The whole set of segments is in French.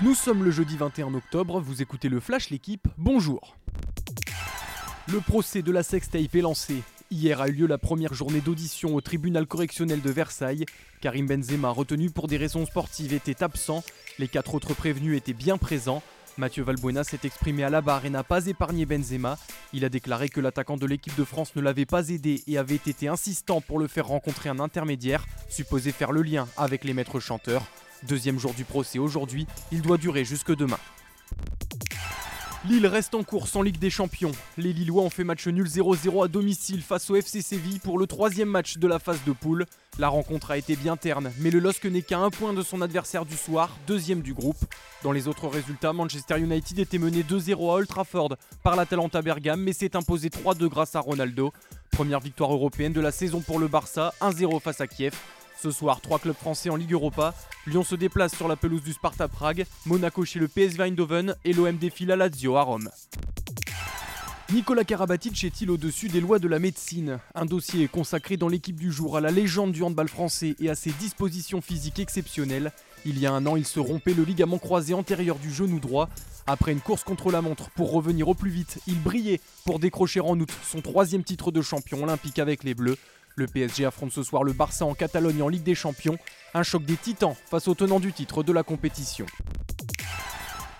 Nous sommes le jeudi 21 octobre, vous écoutez le Flash l'équipe, bonjour. Le procès de la sextape est lancé. Hier a eu lieu la première journée d'audition au tribunal correctionnel de Versailles. Karim Benzema, retenu pour des raisons sportives, était absent. Les quatre autres prévenus étaient bien présents. Mathieu Valbuena s'est exprimé à la barre et n'a pas épargné Benzema. Il a déclaré que l'attaquant de l'équipe de France ne l'avait pas aidé et avait été insistant pour le faire rencontrer un intermédiaire, supposé faire le lien avec les maîtres chanteurs. Deuxième jour du procès aujourd'hui, il doit durer jusque demain. Lille reste en course en Ligue des Champions. Les Lillois ont fait match nul 0-0 à domicile face au FC Séville pour le troisième match de la phase de poule. La rencontre a été bien terne, mais le LOSC n'est qu'à un point de son adversaire du soir, deuxième du groupe. Dans les autres résultats, Manchester United était mené 2-0 à Old Trafford par l'Atalanta Bergame, mais s'est imposé 3-2 grâce à Ronaldo. Première victoire européenne de la saison pour le Barça, 1-0 face à Kiev. Ce soir, trois clubs français en Ligue Europa. Lyon se déplace sur la pelouse du Sparta Prague, Monaco chez le PSV Eindhoven et l'OM défile à Lazio à Rome. Nicolas Karabatic est-il au-dessus des lois de la médecine? Un dossier consacré dans l'équipe du jour à la légende du handball français et à ses dispositions physiques exceptionnelles. Il y a un an, il se rompait le ligament croisé antérieur du genou droit. Après une course contre la montre pour revenir au plus vite, il brillait pour décrocher en août son troisième titre de champion olympique avec les Bleus. Le PSG affronte ce soir le Barça en Catalogne en Ligue des Champions. Un choc des titans face au tenant du titre de la compétition.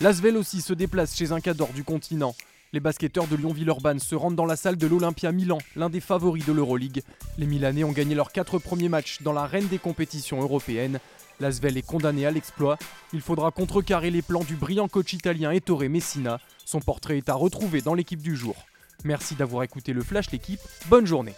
L'Asvel aussi se déplace chez un cador du continent. Les basketteurs de Lyon-Villeurbanne se rendent dans la salle de l'Olympia Milan, l'un des favoris de l'Euroleague. Les Milanais ont gagné leurs quatre premiers matchs dans la reine des compétitions européennes. L'Asvel est condamné à l'exploit. Il faudra contrecarrer les plans du brillant coach italien Ettore Messina. Son portrait est à retrouver dans l'équipe du jour. Merci d'avoir écouté le Flash l'équipe. Bonne journée.